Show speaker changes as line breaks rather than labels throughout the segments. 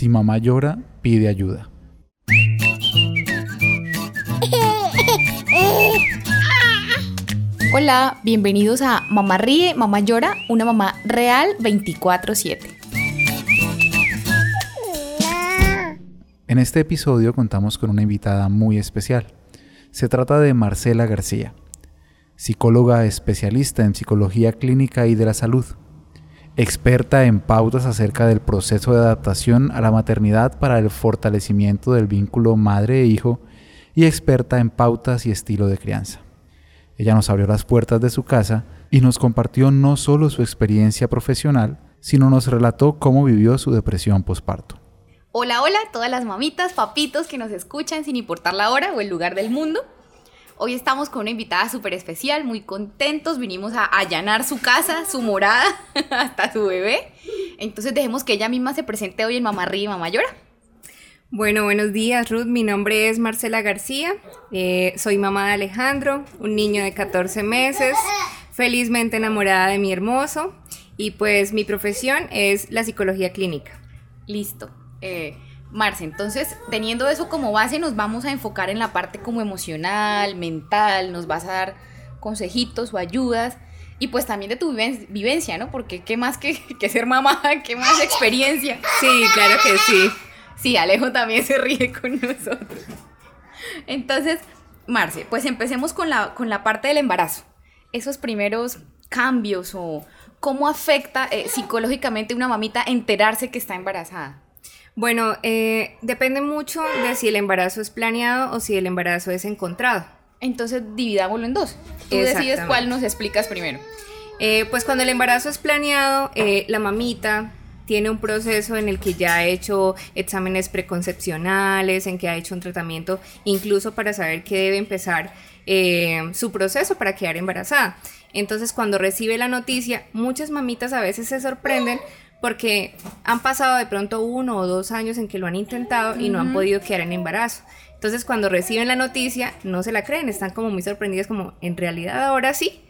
Si mamá llora, pide ayuda.
Hola, bienvenidos a Mamá Ríe, Mamá Llora, una mamá real 24/7.
En este episodio contamos con una invitada muy especial. Se trata de Marcela García, psicóloga especialista en psicología clínica y de la salud, experta en pautas acerca del proceso de adaptación a la maternidad para el fortalecimiento del vínculo madre e hijo y experta en pautas y estilo de crianza. Ella nos abrió las puertas de su casa y nos compartió no solo su experiencia profesional, sino nos relató cómo vivió su depresión posparto.
Hola, hola, todas las mamitas, papitos que nos escuchan sin importar la hora o el lugar del mundo. Hoy estamos con una invitada súper especial, muy contentos, vinimos a allanar su casa, su morada, hasta su bebé. Entonces dejemos que ella misma se presente hoy en Mamá Ríe y Mamá Llora.
Bueno, buenos días Ruth, mi nombre es Marcela García, eh, soy mamá de Alejandro, un niño de 14 meses, felizmente enamorada de mi hermoso y pues mi profesión es la psicología clínica.
Listo. Eh, Marce, entonces teniendo eso como base nos vamos a enfocar en la parte como emocional, mental, nos vas a dar consejitos o ayudas y pues también de tu vivencia, ¿no? Porque qué más que, que ser mamá, qué más experiencia.
Sí, claro que sí.
Sí, Alejo también se ríe con nosotros. Entonces, Marce, pues empecemos con la, con la parte del embarazo. Esos primeros cambios o cómo afecta eh, psicológicamente una mamita enterarse que está embarazada.
Bueno, eh, depende mucho de si el embarazo es planeado o si el embarazo es encontrado.
Entonces dividámoslo en dos. Tú decides cuál nos explicas primero.
Eh, pues cuando el embarazo es planeado, la mamita tiene un proceso en el que ya ha hecho exámenes preconcepcionales, en que ha hecho un tratamiento incluso para saber que debe empezar eh, su proceso para quedar embarazada. Entonces cuando recibe la noticia, muchas mamitas a veces se sorprenden porque han pasado de pronto uno o dos años en que lo han intentado y no han podido quedar en embarazo. Entonces cuando reciben la noticia no se la creen, están como muy sorprendidas como en realidad ahora sí.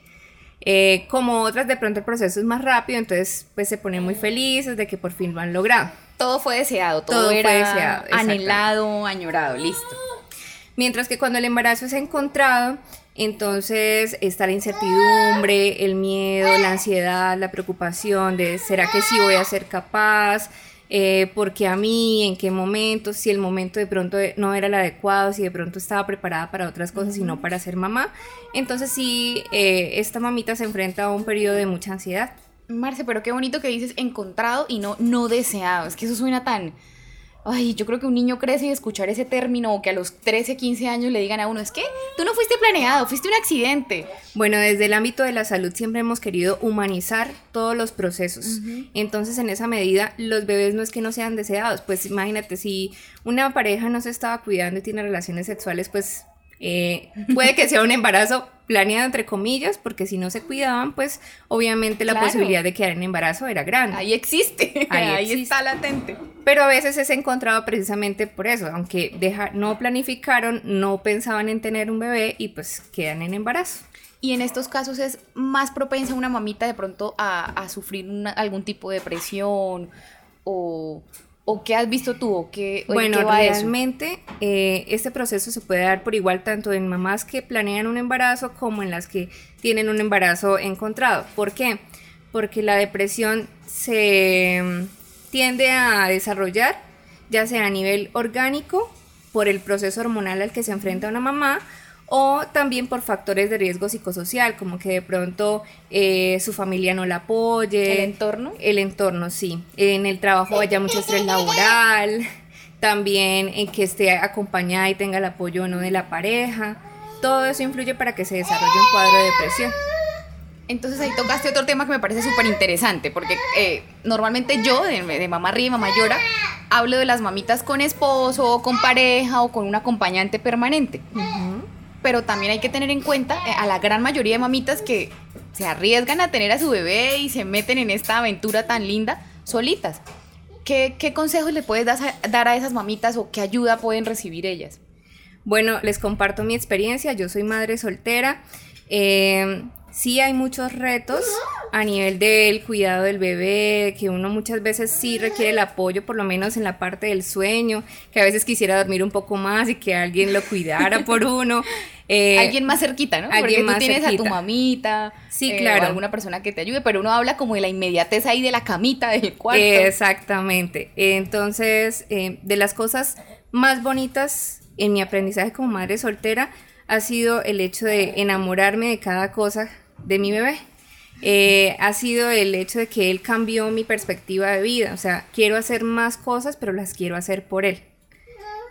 Eh, como otras, de pronto el proceso es más rápido, entonces pues se ponen muy felices de que por fin lo han logrado.
Todo fue deseado, todo, era deseado, anhelado, añorado, listo.
Mientras que cuando el embarazo es encontrado, entonces está la incertidumbre, el miedo, la ansiedad, la preocupación de ¿será que sí voy a ser capaz? eh, porque a mí, en qué momento, si el momento de pronto no era el adecuado, si de pronto estaba preparada para otras cosas y no para ser mamá. Entonces sí, eh, esta mamita se enfrenta a un periodo de mucha ansiedad.
Marce, pero qué bonito que dices encontrado y no no deseado. Es que eso suena tan Ay, yo creo que un niño crece y escuchar ese término o que a los 13, 15 años le digan a uno, es que tú no fuiste planeado, fuiste un accidente.
Bueno, desde el ámbito de la salud siempre hemos querido humanizar todos los procesos. Entonces, en esa medida, los bebés no es que no sean deseados. Pues imagínate, si una pareja no se estaba cuidando y tiene relaciones sexuales, pues eh, puede que sea un embarazo planeado entre comillas, porque si no se cuidaban, pues obviamente la posibilidad de quedar en embarazo era grande.
Ahí existe, ahí, está latente.
Pero a veces es encontrado precisamente por eso, aunque deja, no planificaron, no pensaban en tener un bebé y pues quedan en embarazo.
Y en estos casos es más propensa una mamita de pronto a, sufrir algún tipo de depresión o, ¿O qué has visto tú? ¿O qué,
bueno, realmente eh, este proceso se puede dar por igual tanto en mamás que planean un embarazo como en las que tienen un embarazo encontrado. ¿Por qué? Porque la depresión se mm, tiende a desarrollar ya sea a nivel orgánico por el proceso hormonal al que se enfrenta una mamá o también por factores de riesgo psicosocial, como que de pronto eh, su familia no la apoye.
¿El entorno?
El entorno, sí. En el trabajo haya mucho estrés laboral, también en que esté acompañada y tenga el apoyo no de la pareja. Todo eso influye para que se desarrolle un cuadro de depresión.
Entonces ahí tocaste otro tema que me parece súper interesante, porque eh, normalmente yo, de, mamá ríe, mamá llora, hablo de las mamitas con esposo, o con pareja, o con un acompañante permanente pero también hay que tener en cuenta eh, a la gran mayoría de mamitas que se arriesgan a tener a su bebé y se meten en esta aventura tan linda solitas. ¿Qué, consejos le puedes dar a esas mamitas o qué ayuda pueden recibir ellas?
Bueno, les comparto mi experiencia. Yo soy madre soltera. Eh, sí hay muchos retos a nivel del cuidado del bebé, que uno muchas veces sí requiere el apoyo, por lo menos en la parte del sueño, que a veces quisiera dormir un poco más y que alguien lo cuidara por uno.
Eh, alguien más cerquita, ¿no? Porque tú tienes a tu mamita,
sí, eh, claro.
alguna persona que te ayude, pero uno habla como de la inmediatez ahí de la camita del cuarto.
exactamente. Entonces, eh, de las cosas más bonitas en mi aprendizaje como madre soltera ha sido el hecho de enamorarme de cada cosa de mi bebé. Eh, ha sido el hecho de que él cambió mi perspectiva de vida. O sea, quiero hacer más cosas, pero las quiero hacer por él.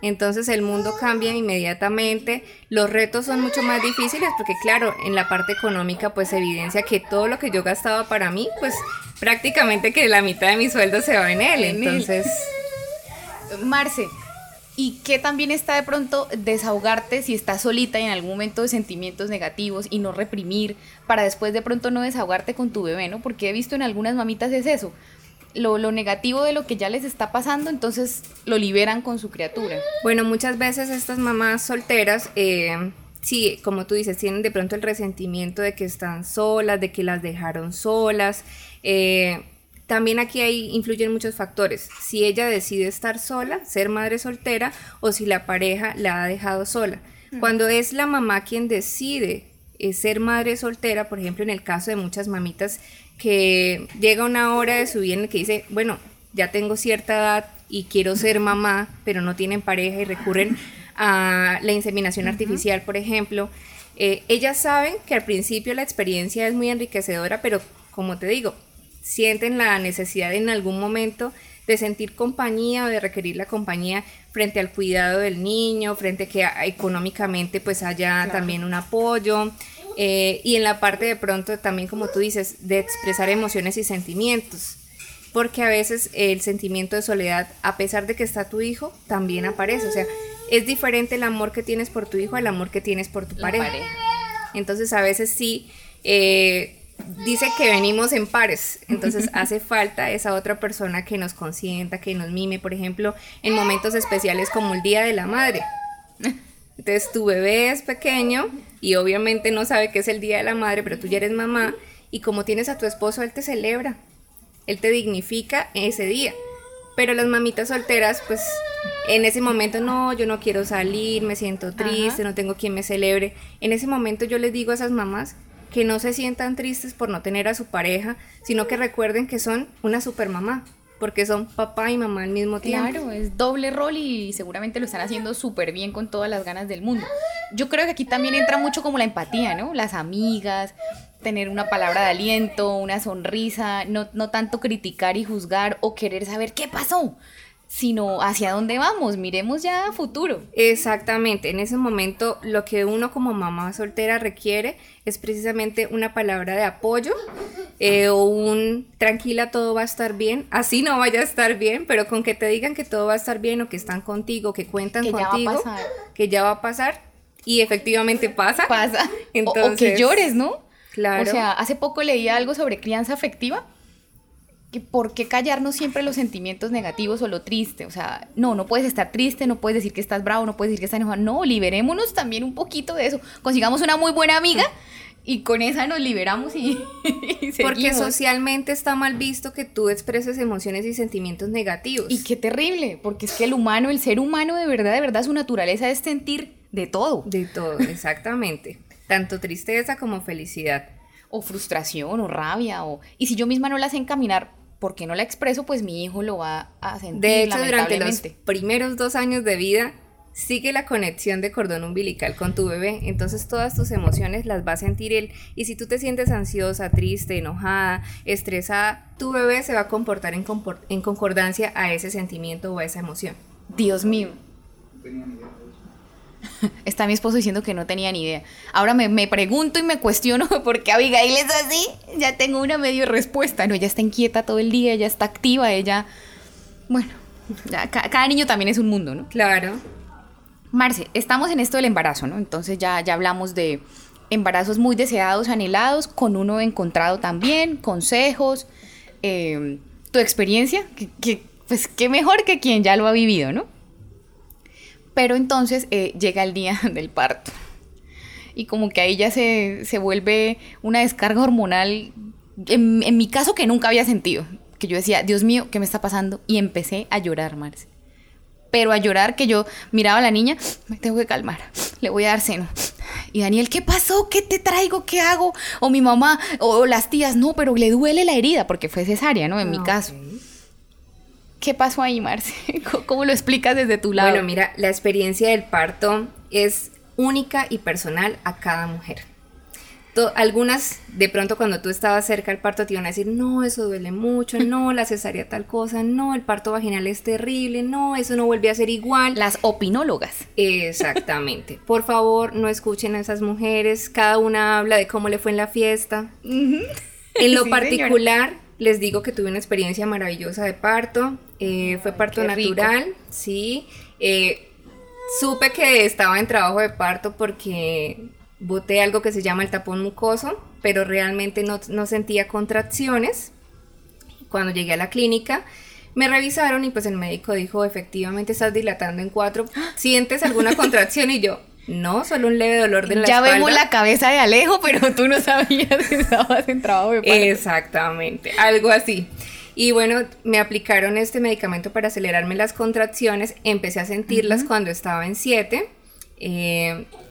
Entonces el mundo cambia inmediatamente, los retos son mucho más difíciles porque claro, en la parte económica pues evidencia que todo lo que yo gastaba para mí, pues prácticamente que la mitad de mi sueldo se va en él. Entonces...
Marce, y que también está de pronto desahogarte si estás solita y en algún momento de sentimientos negativos y no reprimir para después de pronto no desahogarte con tu bebé, ¿no? Porque he visto en algunas mamitas es eso. Lo, negativo de lo que ya les está pasando, entonces lo liberan con su criatura.
Bueno, muchas veces estas mamás solteras, eh, sí, como tú dices, tienen de pronto el resentimiento de que están solas, de que las dejaron solas. Eh, también aquí hay, influyen muchos factores. Si ella decide estar sola, ser madre soltera, o si la pareja la ha dejado sola. Mm. Cuando es la mamá quien decide eh, ser madre soltera, por ejemplo, en el caso de muchas mamitas que llega una hora de su vida en la que dice, bueno, ya tengo cierta edad y quiero ser mamá, pero no tienen pareja y recurren a la inseminación artificial, por ejemplo. Eh, ellas saben que al principio la experiencia es muy enriquecedora, pero como te digo, sienten la necesidad en algún momento de sentir compañía o de requerir la compañía frente al cuidado del niño, frente a que económicamente pues haya también un apoyo eh, y en la parte de pronto también como tú dices de expresar emociones y sentimientos. Porque a veces el sentimiento de soledad a pesar de que está tu hijo también aparece, o sea, es diferente el amor que tienes por tu hijo al amor que tienes por tu pareja. Entonces a veces sí eh, dice que venimos en pares, entonces hace falta esa otra persona que nos consienta, que nos mime, por ejemplo, en momentos especiales como el Día de la Madre. Entonces tu bebé es pequeño y obviamente no sabe que es el Día de la Madre, pero tú ya eres mamá y como tienes a tu esposo, él te celebra, él te dignifica ese día. Pero las mamitas solteras, pues en ese momento no, yo no quiero salir, me siento triste, no tengo quien me celebre. En ese momento yo les digo a esas mamás que no se sientan tristes por no tener a su pareja, sino que recuerden que son una super mamá, porque son papá y mamá al mismo tiempo.
Claro, es doble rol y seguramente lo están haciendo súper bien con todas las ganas del mundo. Yo creo que aquí también entra mucho como la empatía, ¿no? Las amigas, tener una palabra de aliento, una sonrisa, no, no tanto criticar y juzgar o querer saber qué pasó, sino hacia dónde vamos, miremos ya a futuro.
Exactamente, en ese momento lo que uno como mamá soltera requiere es precisamente una palabra de apoyo eh, o un tranquila, todo va a estar bien, así no vaya a estar bien, pero con que te digan que todo va a estar bien o que están contigo, que cuentan contigo, que ya va a pasar y efectivamente pasa.
Pasa. Entonces, o que llores, ¿no?
Claro.
O sea, hace poco leí algo sobre crianza afectiva que por qué callarnos siempre los sentimientos negativos o lo triste. O sea, no, no puedes estar triste, no puedes decir que estás bravo, no puedes decir que estás enojado. No, liberémonos también un poquito de eso. Consigamos una muy buena amiga y con esa nos liberamos y,
Porque socialmente está mal visto que tú expreses emociones y sentimientos negativos.
Y qué terrible, porque es que el humano, el ser humano de verdad, de verdad, su naturaleza es sentir de todo.
De todo, exactamente. Tanto tristeza como felicidad.
O frustración, o rabia, o... Y si yo misma no las sé encaminar, porque no la expreso, pues mi hijo lo va a sentir.
De hecho, durante los primeros dos años de vida, sigue la conexión de cordón umbilical con tu bebé, entonces todas tus emociones las va a sentir él. Y si tú te sientes ansiosa, triste, enojada, estresada, tu bebé se va a comportar en, en concordancia a ese sentimiento o a esa emoción.
Dios mío. Está mi esposo diciendo que no tenía ni idea. Ahora me, pregunto y me cuestiono por qué Abigail es así. Ya tengo una medio respuesta. No, ella está inquieta todo el día, ella está activa, ella... Bueno, cada niño también es un mundo, ¿no?
Claro.
Marce, estamos en esto del embarazo, ¿no? Entonces ya, ya hablamos de embarazos muy deseados, anhelados, con uno encontrado también, consejos, eh, tu experiencia, que, pues qué mejor que quien ya lo ha vivido, ¿no? Pero entonces eh, llega el día del parto. y como que ahí ya se, se vuelve una descarga hormonal, en, en mi caso que nunca había sentido, que yo decía, Dios mío, ¿qué me está pasando? Y empecé a llorar, Marce. Pero a llorar que yo miraba a la niña, me tengo que calmar, le voy a dar seno. Y Daniel, ¿qué pasó? ¿Qué te traigo? ¿Qué hago? O mi mamá, o las tías, no, pero le duele la herida, porque fue cesárea, ¿no? En mi
Ah,
caso. ¿Qué pasó ahí, Marce? ¿Cómo- ¿Cómo lo explicas desde tu lado?
Bueno, mira, la experiencia del parto es única y personal a cada mujer. To- algunas, de pronto cuando tú estabas cerca del parto, te iban a decir, no, eso duele mucho, no, la cesárea tal cosa, no, el parto vaginal es terrible, no, eso no vuelve a ser igual.
Las opinólogas.
Exactamente. Por favor, no escuchen a esas mujeres, cada una habla de cómo le fue en la fiesta. En lo
Sí,
particular, les digo que tuve una experiencia maravillosa de parto. eh, fue parto
qué rico.
natural, sí. eh, supe que estaba en trabajo de parto porque boté algo que se llama el tapón mucoso, pero realmente no, no sentía contracciones. Cuando llegué a la clínica, me revisaron y pues el médico dijo, efectivamente estás dilatando en cuatro. ¿Sientes alguna contracción? Y yo, no, solo un leve dolor de la
ya
espalda.
vemos la cabeza de Alejo, pero tú no sabías que estabas en trabajo de parto.
Exactamente, algo así. Y bueno, me aplicaron este medicamento para acelerarme las contracciones. Empecé a sentirlas cuando estaba en 7,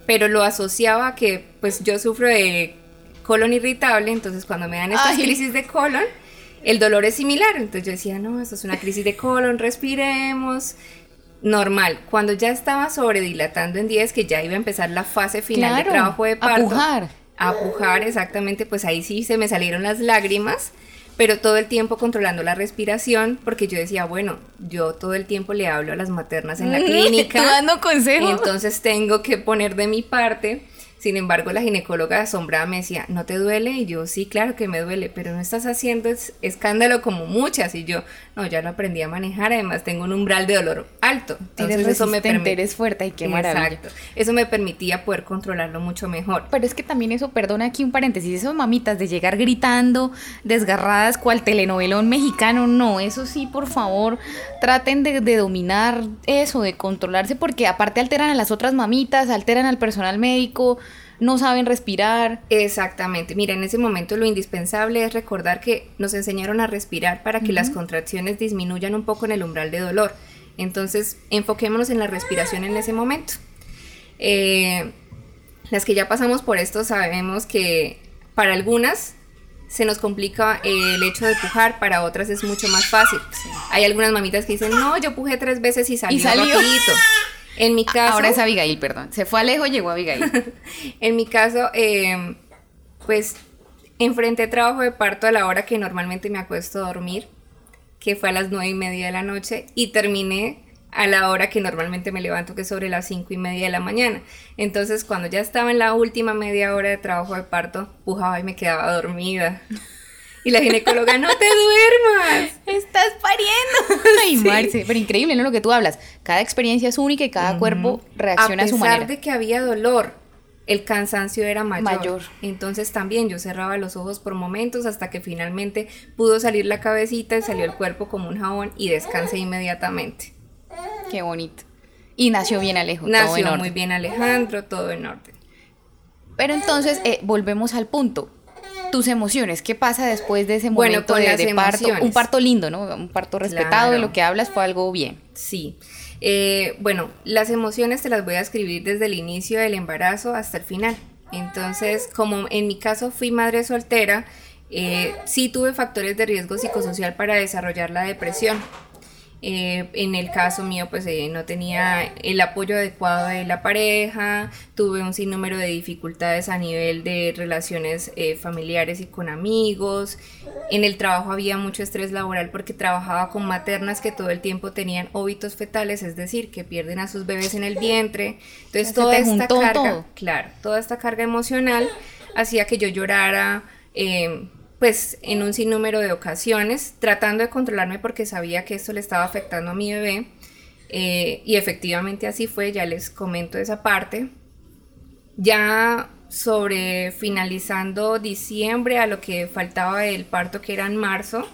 pero lo asociaba a que pues yo sufro de colon irritable, entonces cuando me dan estas
Ay.
crisis de colon, el dolor es similar. Entonces yo decía, no, esto es una crisis de colon, respiremos. Normal, cuando ya estaba sobredilatando en 10, que ya iba a empezar la fase final de
Claro,
trabajo de
a
parto
pujar.
a pujar, exactamente, pues ahí sí se me salieron las lágrimas, pero todo el tiempo controlando la respiración, porque yo decía, bueno, yo todo el tiempo le hablo a las maternas en la clínica,
dando consejos.
entonces tengo que poner de mi parte. Sin embargo, la ginecóloga asombrada me decía, ¿no te duele? Y yo, sí, claro que me duele, pero no estás haciendo es- escándalo como muchas. Y yo, no, ya lo aprendí a manejar, además tengo un umbral de dolor alto. Entonces
eres
eso me permite.
eres fuerte, y qué maravilla.
Exacto. Eso me permitía poder controlarlo mucho mejor.
Pero es que también eso, perdona aquí un paréntesis, esos mamitas de llegar gritando, desgarradas, cual telenovelón mexicano, no, eso sí, por favor, traten de, de dominar eso, de controlarse, porque aparte alteran a las otras mamitas, alteran al personal médico, no saben respirar.
Exactamente. Mira, en ese momento lo indispensable es recordar que nos enseñaron a respirar para que las contracciones disminuyan un poco en el umbral de dolor. Entonces, enfoquémonos en la respiración en ese momento. Eh, las que ya pasamos por esto sabemos que para algunas se nos complica eh, el hecho de pujar, para otras es mucho más fácil. Hay algunas mamitas que dicen, no, yo pujé tres veces y salió,
Y salió.
rapidito". En mi caso,
Ahora es Abigail, perdón. Se fue Alejo, llegó Abigail.
en mi caso, eh, pues enfrenté trabajo de parto a la hora que normalmente me acuesto a dormir, que fue a las nueve y media de la noche, y terminé a la hora que normalmente me levanto, que es sobre las cinco y media de la mañana. Entonces, cuando ya estaba en la última media hora de trabajo de parto, pujaba y me quedaba dormida. Y la ginecóloga, no te duermas.
Estás pariendo. Ay,
Sí.
Marce, pero increíble, ¿no? Lo que tú hablas. Cada experiencia es única y cada cuerpo reacciona a, su
pesar
manera.
de que había dolor, el cansancio era mayor.
Mayor.
Entonces también yo cerraba los ojos por momentos hasta que finalmente pudo salir la cabecita y salió el cuerpo como un jabón y descansé inmediatamente.
Qué bonito. Y nació bien Alejo. todo en
Nació
orden.
muy bien Alejandro, todo en orden.
Pero entonces, eh, volvemos al punto. Tus emociones, ¿qué pasa después de ese
Bueno,
momento
con
de, parto? Un parto lindo, ¿no? Un parto respetado, de lo que hablas fue algo bien.
Sí. Eh, bueno, las emociones te las voy a escribir desde el inicio del embarazo hasta el final. Entonces, como en mi caso fui madre soltera, eh, sí tuve factores de riesgo psicosocial para desarrollar la depresión. Eh, en el caso mío, pues eh, no tenía el apoyo adecuado de la pareja, tuve un sinnúmero de dificultades a nivel de relaciones eh, familiares y con amigos. En el trabajo había mucho estrés laboral porque trabajaba con maternas que todo el tiempo tenían óbitos fetales, es decir, que pierden a sus bebés en el vientre. Entonces, toda esta carga,
todo.
claro, toda esta carga emocional hacía que yo llorara. eh, pues en un sinnúmero de ocasiones, tratando de controlarme porque sabía que esto le estaba afectando a mi bebé. eh, y efectivamente así fue, ya les comento esa parte. Ya sobre finalizando diciembre a lo que faltaba del parto que era en marzo,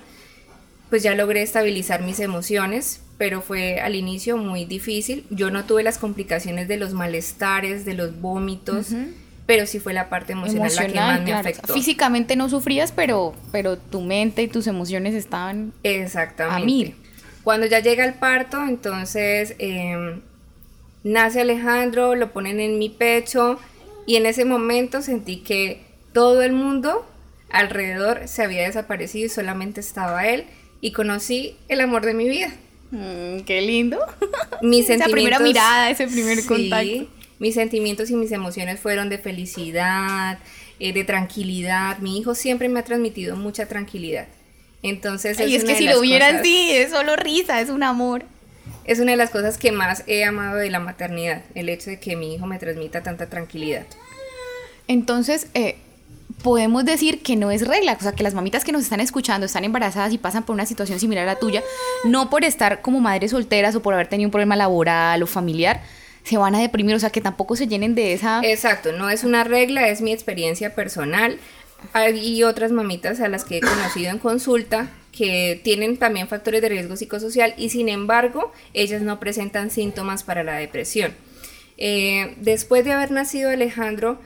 pues ya logré estabilizar mis emociones, pero fue al inicio muy difícil. Yo no tuve las complicaciones de los malestares, de los vómitos. Pero sí fue la parte emocional, la que más me afectó.
Físicamente no sufrías, pero, pero tu mente y tus emociones estaban
Exactamente. a mil. Cuando ya llega el parto, entonces em, nace Alejandro, lo ponen en mi pecho y en ese momento sentí que todo el mundo alrededor se había desaparecido y solamente estaba él y conocí el amor de mi vida.
Mm, qué lindo.
Mis Esa
primera mirada, ese primer contacto.
Mis sentimientos y mis emociones fueron de felicidad, eh, de tranquilidad. Mi hijo siempre me ha transmitido mucha tranquilidad. Entonces,
y es, que si lo hubiera así, es solo risa, es un amor.
Es una de las cosas que más he amado de la maternidad, el hecho de que mi hijo me transmita tanta tranquilidad.
Entonces, eh, podemos decir que no es regla, o sea, que las mamitas que nos están escuchando están embarazadas y pasan por una situación similar a la tuya, no por estar como madres solteras o por haber tenido un problema laboral o familiar, se van a deprimir, o sea, que tampoco se llenen de esa...
Exacto, no es una regla, es mi experiencia personal. Hay otras mamitas a las que he conocido en consulta que tienen también factores de riesgo psicosocial y sin embargo ellas no presentan síntomas para la depresión. Eh, después de haber nacido Alejandro,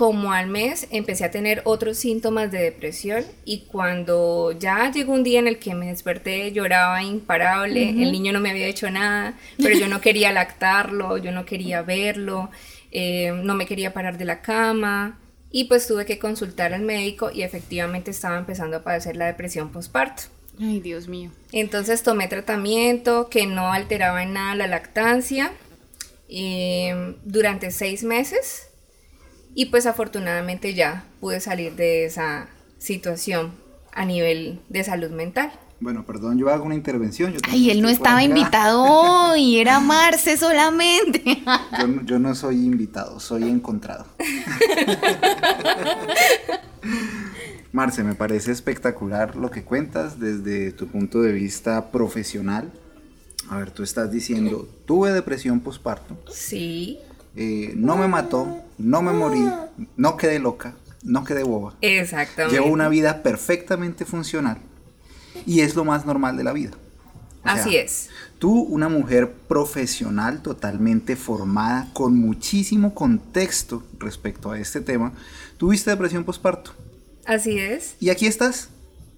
como al mes empecé a tener otros síntomas de depresión y cuando ya llegó un día en el que me desperté lloraba imparable, el niño no me había hecho nada, pero yo no quería lactarlo, yo no quería verlo, eh, no me quería parar de la cama y pues tuve que consultar al médico y efectivamente estaba empezando a padecer la depresión postparto.
Ay, Dios mío.
Entonces tomé tratamiento que no alteraba en nada la lactancia eh, durante seis meses y pues afortunadamente ya pude salir de esa situación a nivel de salud mental.
Bueno, perdón, yo hago una intervención.
Ay, él no estaba invitado hoy, era Marce solamente.
Yo, yo no soy invitado, soy encontrado. Marce, me parece espectacular lo que cuentas desde tu punto de vista profesional. A ver, tú estás diciendo, tuve depresión postparto.
Sí.
Eh, no me mató, no me morí, no quedé loca, no quedé boba.
Exactamente.
Llevo una vida perfectamente funcional y es lo más normal de la vida.
Así es.
Tú, una mujer profesional totalmente formada, con muchísimo contexto respecto a este tema, tuviste depresión postparto.
Así es.
Y aquí estás,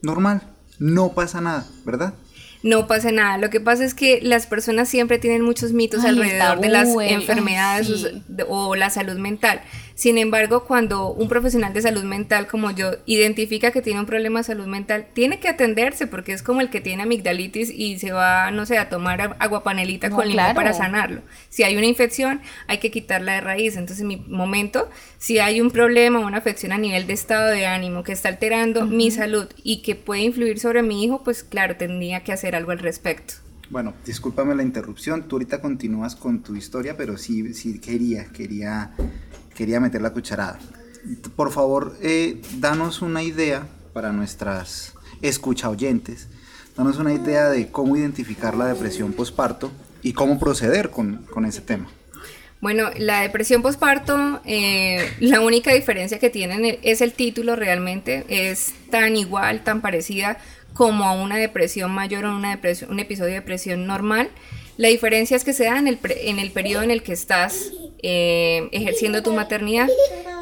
normal, no pasa nada, ¿verdad?
No pasa nada. Lo que pasa es que las personas siempre tienen muchos mitos alrededor de las enfermedades o la salud mental. Sin embargo, cuando un profesional de salud mental como yo identifica que tiene un problema de salud mental, tiene que atenderse porque es como el que tiene amigdalitis y se va, no sé, a tomar agua panelita con limón para sanarlo. Si hay una infección, hay que quitarla de raíz. Entonces, en mi momento, si hay un problema, una afección a nivel de estado de ánimo que está alterando mi salud y que puede influir sobre mi hijo, pues claro, tendría que hacer algo al respecto.
Bueno, discúlpame la interrupción, tú ahorita continúas con tu historia, pero sí, sí quería, quería quería meter la cucharada. Por favor, eh, danos una idea para nuestras escucha oyentes, danos una idea de cómo identificar la depresión posparto y cómo proceder con, ese tema.
Bueno, la depresión posparto, eh, la única diferencia que tienen es el título realmente, es tan igual, tan parecida como a una depresión mayor o una depresión, un episodio de depresión normal. La diferencia es que se da en el, en el periodo en el que estás eh, ejerciendo tu maternidad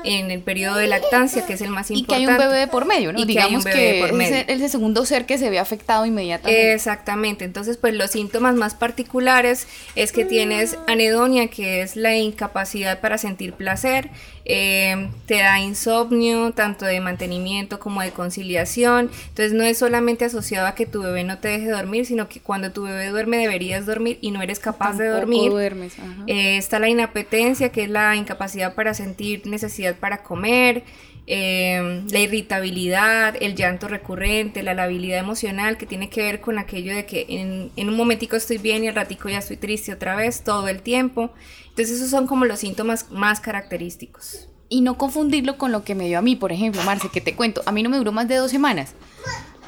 en el periodo de lactancia, que es el más importante.
Y que hay un bebé por medio, ¿no? Digamos que, es el, segundo ser que se ve afectado inmediatamente.
Exactamente. Entonces, pues los síntomas más particulares es que tienes anedonia, que es la incapacidad para sentir placer, eh, te da insomnio, tanto de mantenimiento como de conciliación. Entonces, no es solamente asociado a que tu bebé no te deje dormir, sino que cuando tu bebé duerme deberías dormir y no eres capaz de dormir.
Duermes,
eh, está la inapetencia que es la incapacidad para sentir necesidad para comer, em, la irritabilidad, el llanto recurrente, la labilidad emocional, que tiene que ver con aquello de que en, un momentico estoy bien y al ratico ya estoy triste otra vez, todo el tiempo. Entonces esos son como los síntomas más característicos.
Y no confundirlo con lo que me dio a mí, por ejemplo, Marce, que te cuento, a mí no me duró más de dos semanas.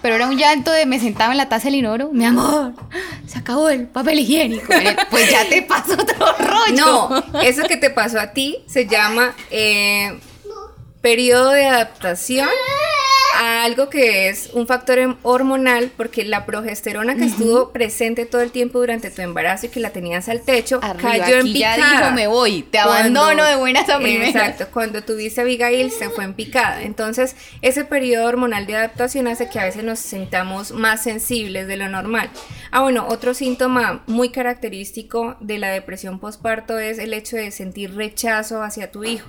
Pero era un llanto de me sentaba en la taza del inoro, mi amor, se acabó el papel higiénico. Pues ya te pasó otro rollo.
No, eso que te pasó a ti se llama eh, periodo de adaptación a algo que es un factor em- hormonal, porque la progesterona que estuvo presente todo el tiempo durante tu embarazo y que la tenías al techo,
Arriba,
cayó en
aquí ya
picada.
dijo, me voy, te
Cuando-
abandono de buenas a primeras.
Exacto, cuando tuviste a Abigail se fue en picada. Entonces, ese periodo hormonal de adaptación hace que a veces nos sintamos más sensibles de lo normal. Ah, bueno, otro síntoma muy característico de la depresión postparto es el hecho de sentir rechazo hacia tu hijo.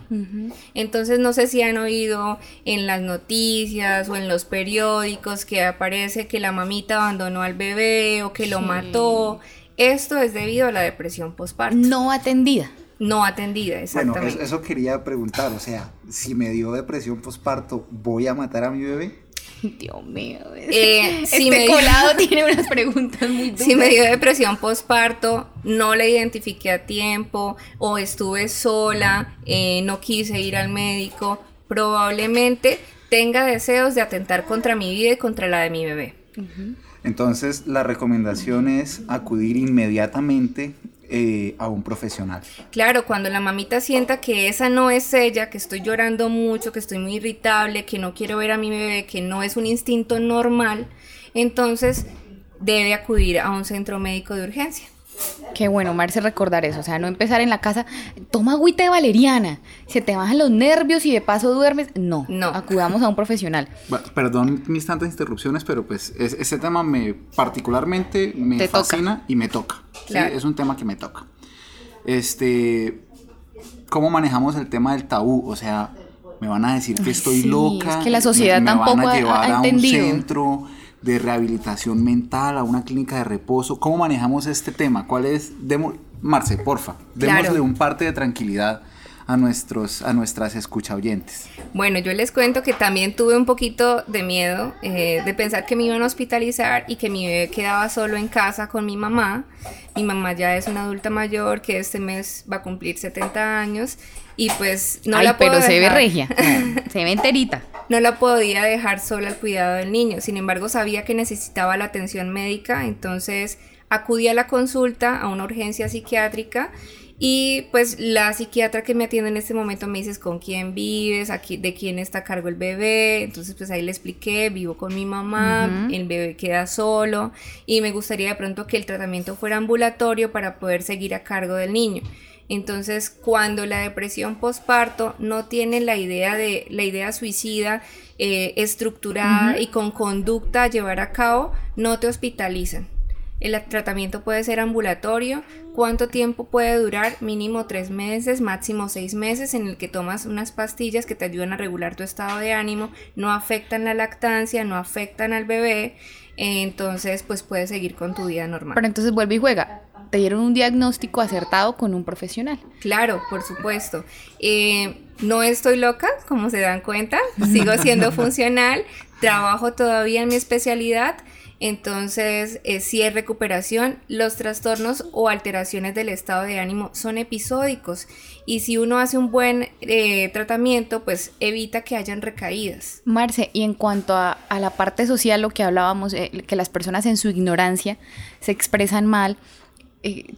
Entonces, no sé si han oído en las noticias o en los periódicos que aparece que la mamita abandonó al bebé o que lo
Sí.
mató. Esto es debido a la depresión postparto.
No atendida.
No atendida,
Bueno,
exactamente.
eso, eso quería preguntar, o sea, si me dio depresión posparto, ¿voy a matar a mi bebé?
Dios mío.
Eh,
este
si me-
colado tiene unas preguntas muy duras.
Si me dio depresión postparto, no la identifiqué a tiempo o estuve sola, eh, no quise ir al médico, probablemente tenga deseos de atentar contra mi vida y contra la de mi bebé.
Entonces, la recomendación es acudir inmediatamente eh, a un profesional.
Claro, cuando la mamita sienta que esa no es ella, que estoy llorando mucho, que estoy muy irritable, que no quiero ver a mi bebé, que no es un instinto normal, entonces debe acudir a un centro médico de urgencia.
Qué bueno, Marce, recordar eso. O sea, no empezar en la casa, toma agüita de valeriana, se te bajan los nervios y de paso duermes. No,
No.
acudamos a un profesional.
Bueno, perdón mis tantas interrupciones, pero pues es- ese tema me particularmente me
Te toca.
fascina y me toca. ¿sí?
Claro.
Es un tema que me toca. Este, ¿cómo manejamos el tema del tabú? O sea, me van a decir que estoy
sí,
loca.
es que la sociedad
me, me
tampoco
van
ha-
a
ha
llevar a un
entendido.
centro de rehabilitación mental, a una clínica de reposo. ¿Cómo manejamos este tema? ¿Cuál es? Demo, Marce, porfa, démosle
Claro.
un parte de tranquilidad a nuestros a nuestras escucha oyentes.
Bueno, yo les cuento que también tuve un poquito de miedo eh, de pensar que me iban a hospitalizar y que mi bebé quedaba solo en casa con mi mamá. Mi mamá ya es una adulta mayor que este mes va a cumplir 70 años y pues no
Ay,
la puedo
pero se ve
dejar-
regia, se ve enterita.
No la podía dejar sola al cuidado del niño. Sin embargo, sabía que necesitaba la atención médica, entonces acudí a la consulta a una urgencia psiquiátrica y pues la psiquiatra que me atiende en este momento me dice con quién vives, aquí, de quién está a cargo el bebé. Entonces pues ahí le expliqué, vivo con mi mamá, el bebé queda solo y me gustaría de pronto que el tratamiento fuera ambulatorio para poder seguir a cargo del niño. Entonces, cuando la depresión postparto no tiene la idea de la idea suicida eh, estructurada y con conducta a llevar a cabo, no te hospitalizan. El tratamiento puede ser ambulatorio. ¿Cuánto tiempo puede durar? Mínimo tres meses, máximo seis meses, en el que tomas unas pastillas que te ayudan a regular tu estado de ánimo, no afectan la lactancia, no afectan al bebé, eh, entonces pues puedes seguir con tu vida normal.
Pero entonces vuelve y juega. Te dieron un diagnóstico acertado con un profesional.
Claro, por supuesto. Eh, no estoy loca, como se dan cuenta, sigo siendo funcional, trabajo todavía en mi especialidad, entonces eh, si es recuperación, los trastornos o alteraciones del estado de ánimo son episódicos y si uno hace un buen eh, tratamiento, pues evita que hayan recaídas.
Marce, y en cuanto a, a la parte social, lo que hablábamos, eh, que las personas en su ignorancia se expresan mal,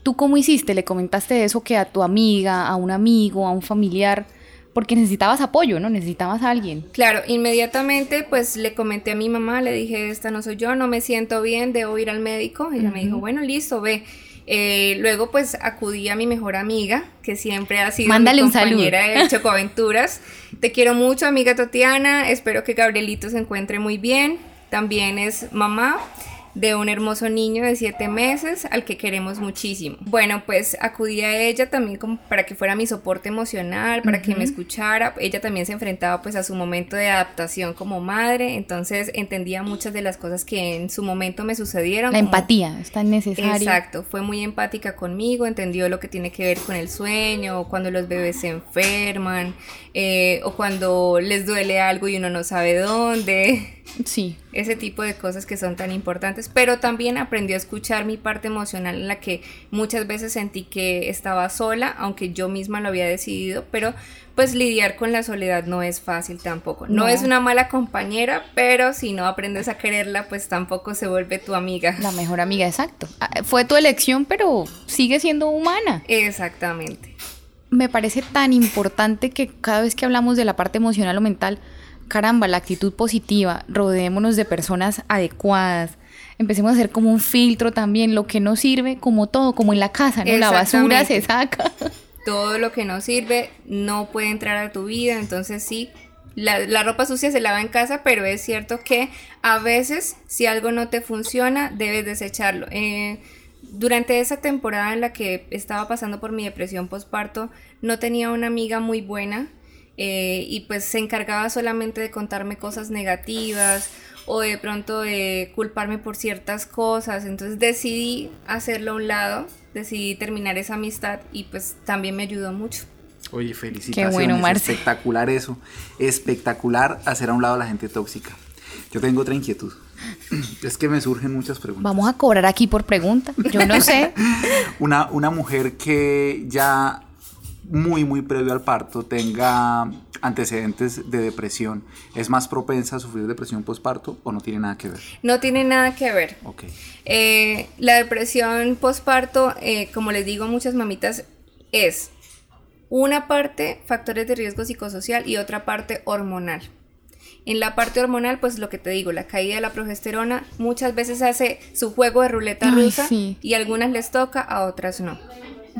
¿tú cómo hiciste? ¿Le comentaste eso que a tu amiga, a un amigo, a un familiar? Porque necesitabas apoyo, ¿no? Necesitabas a alguien.
Claro, inmediatamente pues le comenté a mi mamá, le dije, esta no soy yo, no me siento bien, debo ir al médico. Ella me dijo, bueno, listo, ve. Eh, luego pues acudí a mi mejor amiga, que siempre ha sido
Mándale
mi
un
compañera de Chocoaventuras. Te quiero mucho, amiga Tatiana, espero que Gabrielito se encuentre muy bien. También es mamá de un hermoso niño de siete meses al que queremos muchísimo. Bueno, pues acudí a ella también como para que fuera mi soporte emocional, para que me escuchara. Ella también se enfrentaba pues a su momento de adaptación como madre, entonces entendía muchas de las cosas que en su momento me sucedieron.
La
como-
empatía es tan necesaria.
Exacto, fue muy empática conmigo, entendió lo que tiene que ver con el sueño, o cuando los bebés se enferman, eh, o cuando les duele algo y uno no sabe dónde
Sí.
ese tipo de cosas que son tan importantes, pero también aprendió a escuchar mi parte emocional en la que muchas veces sentí que estaba sola, aunque yo misma lo había decidido, pero pues lidiar con la soledad no es fácil tampoco. No,
No.
es una mala compañera, pero si no aprendes a quererla, pues tampoco se vuelve tu amiga.
La mejor amiga, exacto. Ah, Fue tu elección, pero sigue siendo humana.
Exactamente.
me parece tan importante que cada vez que hablamos de la parte emocional o mental, caramba, la actitud positiva, rodeémonos de personas adecuadas. Empecemos a hacer como un filtro también, lo que no sirve, como todo, como en la casa, ¿no? La basura se saca.
Todo lo que no sirve no puede entrar a tu vida, entonces sí, la, ropa sucia se lava en casa, pero es cierto que a veces si algo no te funciona, debes desecharlo. Eh, durante esa temporada en la que estaba pasando por mi depresión postparto, no tenía una amiga muy buena eh, y pues se encargaba solamente de contarme cosas negativas o de pronto de culparme por ciertas cosas. Entonces decidí hacerlo a un lado, decidí terminar esa amistad y pues también me ayudó mucho.
Oye, felicitaciones. Qué bueno, Espectacular eso. Espectacular hacer a un lado a la gente tóxica. Yo tengo otra inquietud. Es que me surgen muchas preguntas.
Vamos a cobrar aquí por pregunta. Yo no sé.
una, una mujer que ya muy, muy previo al parto tenga antecedentes de depresión, ¿es más propensa a sufrir depresión postparto o no tiene nada que ver?
No tiene nada que ver. Eh, la depresión postparto, eh, como les digo a muchas mamitas, es una parte factores de riesgo psicosocial y otra parte hormonal. En la parte hormonal, pues lo que te digo, la caída de la progesterona muchas veces hace su juego de ruleta rusa y a algunas les toca, a otras no.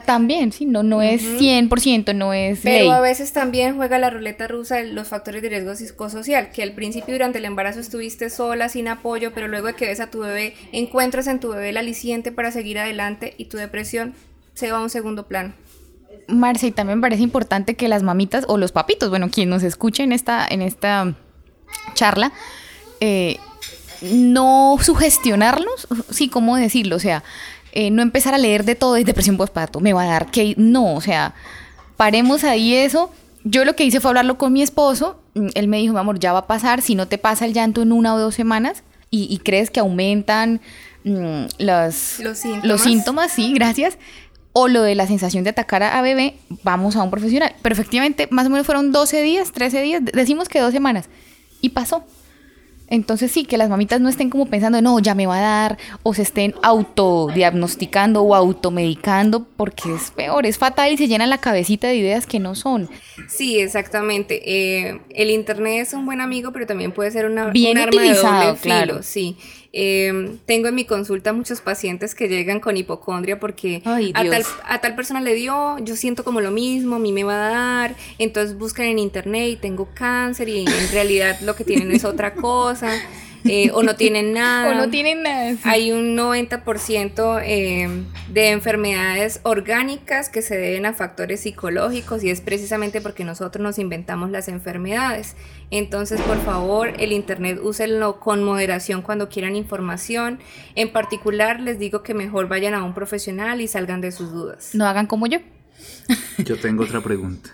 También, sí, no, no es 100%, no es
Pero a veces también juega la ruleta rusa los factores de riesgo psicosocial, que al principio durante el embarazo estuviste sola, sin apoyo, pero luego de que ves a tu bebé, encuentras en tu bebé el aliciente para seguir adelante y tu depresión se va a un segundo plano.
Marce, y también me parece importante que las mamitas o los papitos, bueno, quien nos escuche en esta, en esta charla, eh, no sugestionarlos, sí, ¿cómo decirlo? O sea, eh, no empezar a leer de todo de depresión postparto, me va a dar que no, o sea, paremos ahí eso. Yo lo que hice fue hablarlo con mi esposo, mm, él me dijo, mi amor, ya va a pasar, si no te pasa el llanto en una o dos semanas y, crees que aumentan mm, los, los síntomas, sí, gracias, o lo de la sensación de atacar a, bebé, vamos a un profesional. Pero efectivamente, más o menos fueron 12 días, 13 días, decimos que dos semanas. Y pasó. Entonces sí, que las mamitas no estén como pensando, no, ya me va a dar, o se estén autodiagnosticando o automedicando, porque es peor, es fatal y se llenan la cabecita de ideas que no son.
Sí, exactamente. Eh, el Internet es un buen amigo, pero también puede ser una,
Bien
un
arma de claro.
sí. Eh, tengo en mi consulta muchos pacientes que llegan con hipocondria porque a, tal, a, tal, persona le dio, yo siento como lo mismo, a mí me va a dar, entonces buscan en internet y tengo cáncer y en realidad lo que tienen es otra cosa. Eh, o no tienen nada.
o no tienen nada.
Hay un 90% eh, de enfermedades orgánicas que se deben a factores psicológicos y es precisamente porque nosotros nos inventamos las enfermedades. Entonces, por favor, el Internet úsenlo con moderación cuando quieran información. En particular, les digo que mejor vayan a un profesional y salgan de sus dudas.
No hagan como yo.
Yo tengo otra pregunta.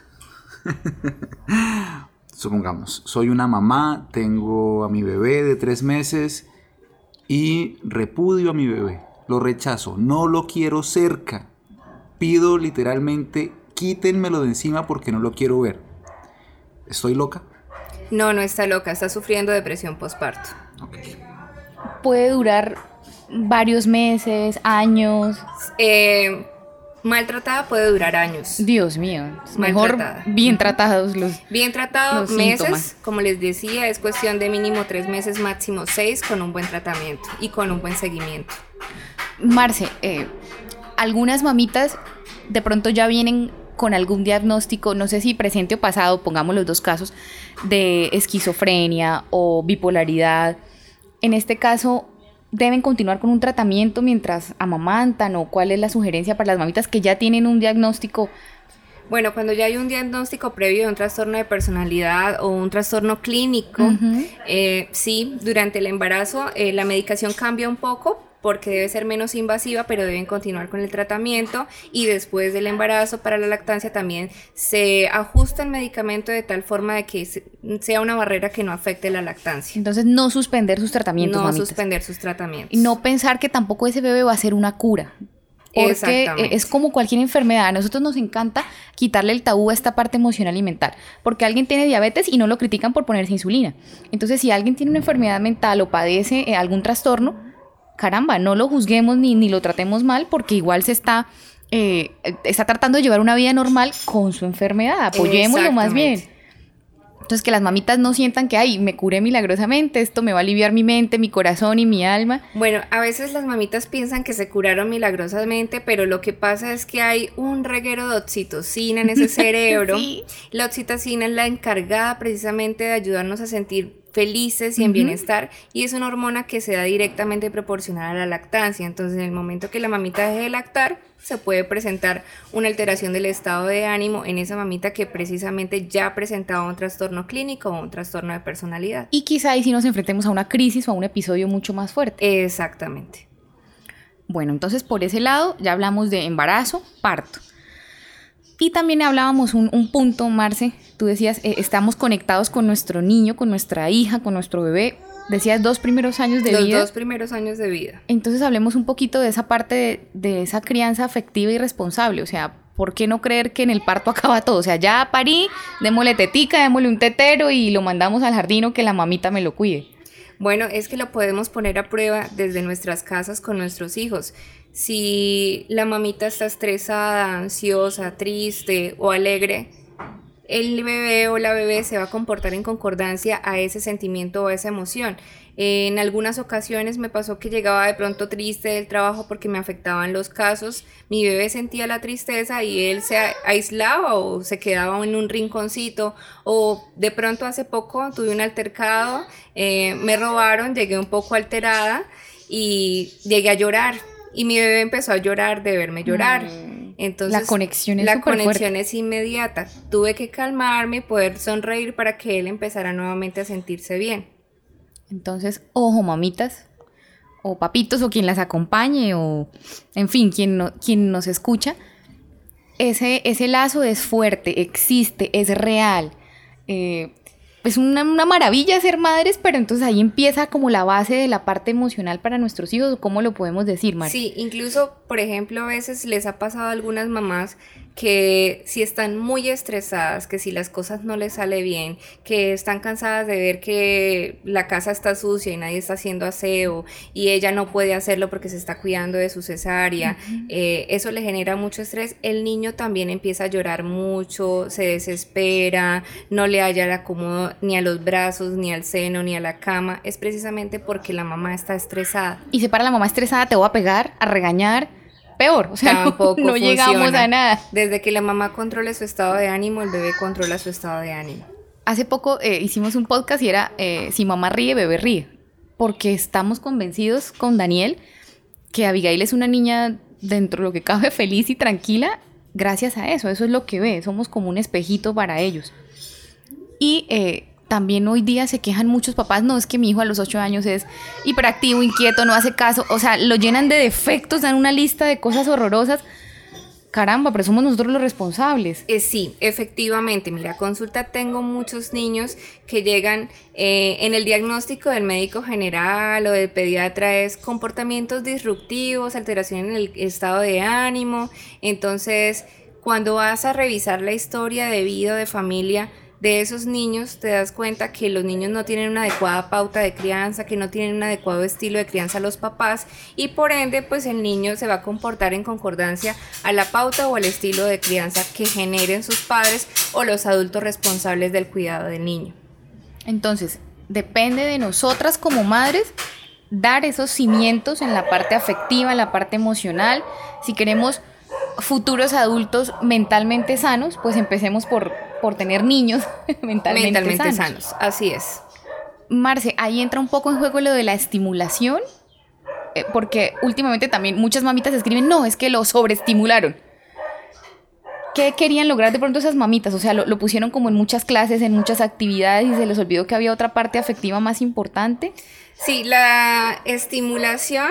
Supongamos, soy una mamá, tengo a mi bebé de tres meses y repudio a mi bebé, lo rechazo, no lo quiero cerca, pido literalmente quítenmelo de encima porque no lo quiero ver. ¿Estoy loca?
No, no está loca, está sufriendo depresión postparto.
Puede durar varios meses, años.
Eh, Maltratada puede durar años.
Dios mío. Mejor bien tratados los.
Bien tratados, meses. Como les decía, es cuestión de mínimo tres meses, máximo seis, con un buen tratamiento y con un buen seguimiento.
Marce, eh, algunas mamitas de pronto ya vienen con algún diagnóstico, no sé si presente o pasado, pongamos los dos casos, de esquizofrenia o bipolaridad. En este caso, deben continuar con un tratamiento mientras amamantan o cuál es la sugerencia para las mamitas que ya tienen un diagnóstico?
Bueno, cuando ya hay un diagnóstico previo de un trastorno de personalidad o un trastorno clínico, eh, sí, durante el embarazo eh, la medicación cambia un poco, porque debe ser menos invasiva, pero deben continuar con el tratamiento y después del embarazo para la lactancia también se ajusta el medicamento de tal forma de que sea una barrera que no afecte la lactancia.
Entonces no suspender sus tratamientos.
No suspender sus tratamientos.
Y no pensar que tampoco ese bebé va a ser una cura. Porque es como cualquier enfermedad. A nosotros nos encanta quitarle el tabú a esta parte emocional y mental. Porque alguien tiene diabetes y no lo critican por ponerse insulina. Entonces, si alguien tiene una enfermedad mental o padece eh, algún trastorno, caramba, no lo juzguemos ni, ni lo tratemos mal porque igual se está, eh, está tratando de llevar una vida normal con su enfermedad. Apoyémoslo más bien. Entonces, que las mamitas no sientan que, ay, me curé milagrosamente, esto me va a aliviar mi mente, mi corazón y mi alma.
Bueno, a veces las mamitas piensan que se curaron milagrosamente, pero lo que pasa es que hay un reguero de oxitocina en ese cerebro.
Sí.
La oxitocina es la encargada precisamente de ayudarnos a sentir felices y en bienestar y es una hormona que se da directamente proporcional a la lactancia. Entonces, en el momento que la mamita deje de lactar, se puede presentar una alteración del estado de ánimo en esa mamita que precisamente ya presentaba un trastorno clínico o un trastorno de personalidad.
Y quizá ahí sí nos enfrentemos a una crisis o a un episodio mucho más fuerte.
Exactamente.
Bueno, entonces por ese lado ya hablamos de embarazo, parto. Y también hablábamos un, un punto, Marce, tú decías, eh, estamos conectados con nuestro niño, con nuestra hija, con nuestro bebé. Decías dos primeros años de
Los
vida.
dos primeros años de vida.
Entonces hablemos un poquito de esa parte de, de esa crianza afectiva y responsable. O sea, ¿por qué no creer que en el parto acaba todo? O sea, ya parí, démosle tetica, démosle un tetero y lo mandamos al jardín o que la mamita me lo cuide.
Bueno, es que lo podemos poner a prueba desde nuestras casas con nuestros hijos. Si la mamita está estresada, ansiosa, triste o alegre, el bebé o la bebé se va a comportar en concordancia a ese sentimiento o a esa emoción. En algunas ocasiones me pasó que llegaba de pronto triste del trabajo porque me afectaban los casos. Mi bebé sentía la tristeza y él se aislaba o se quedaba en un rinconcito. O de pronto hace poco tuve un altercado, eh, me robaron, llegué un poco alterada y llegué a llorar. Y mi bebé empezó a llorar de verme llorar. Entonces,
La conexión es
la
súper fuerte.
conexión es inmediata. Tuve que calmarme y poder sonreír para que él empezara nuevamente a sentirse bien.
Entonces, ojo, mamitas, o papitos, o quien las acompañe, o en fin, quien, no- quien nos escucha, ese, ese lazo es fuerte, existe, es real. Eh, es una, una maravilla ser madres, pero entonces ahí empieza como la base de la parte emocional para nuestros hijos, cómo lo podemos decir, Mari.
Sí, incluso, por ejemplo, a veces les ha pasado a algunas mamás que si están muy estresadas, que si las cosas no les sale bien, que están cansadas de ver que la casa está sucia y nadie está haciendo aseo y ella no puede hacerlo porque se está cuidando de su cesárea, eh, eso le genera mucho estrés. El niño también empieza a llorar mucho, se desespera, no le halla el acomodo ni a los brazos, ni al seno, ni a la cama. Es precisamente porque la mamá está estresada.
Y se para la mamá estresada, te voy a pegar, a regañar, peor. O sea, no-
Tampoco
no, llegamos
funciona.
a nada.
Desde que la mamá controle su estado de ánimo, el bebé controla su estado de ánimo.
Hace poco eh, hicimos un podcast y era eh, Si mamá ríe, bebé ríe. Porque estamos convencidos con Daniel que Abigail es una niña dentro de lo que cabe feliz y tranquila gracias a eso. Eso es lo que ve. Somos como un espejito para ellos. Y eh, también hoy día se quejan muchos papás, no, es que mi hijo a los 8 años es hiperactivo, inquieto, no hace caso. O sea, lo llenan de defectos, dan una lista de cosas horrorosas. Caramba, pero somos nosotros los responsables.
Eh, sí, efectivamente. Mira, consulta, tengo muchos niños que llegan eh, en el diagnóstico del médico general o del pediatra es comportamientos disruptivos, alteración en el estado de ánimo. Entonces, cuando vas a revisar la historia de vida de familia de esos niños, te das cuenta que los niños no tienen una adecuada pauta de crianza, que no tienen un adecuado estilo de crianza los papás y por ende pues el niño se va a comportar en concordancia a la pauta o al estilo de crianza que generen sus padres o los adultos responsables del cuidado del niño.
Entonces, depende de nosotras como madres dar esos cimientos en la parte afectiva, en la parte emocional. Si queremos futuros adultos mentalmente sanos, pues empecemos por, por tener niños mentalmente,
Mentalmente
sanos.
sanos, así es.
Marce, ahí entra un poco en juego lo de la estimulación, eh, porque últimamente también muchas mamitas escriben, no, es que lo sobreestimularon. ¿Qué querían lograr de pronto esas mamitas? O sea, lo, lo pusieron como en muchas clases, en muchas actividades y se les olvidó que había otra parte afectiva más importante.
Sí, la estimulación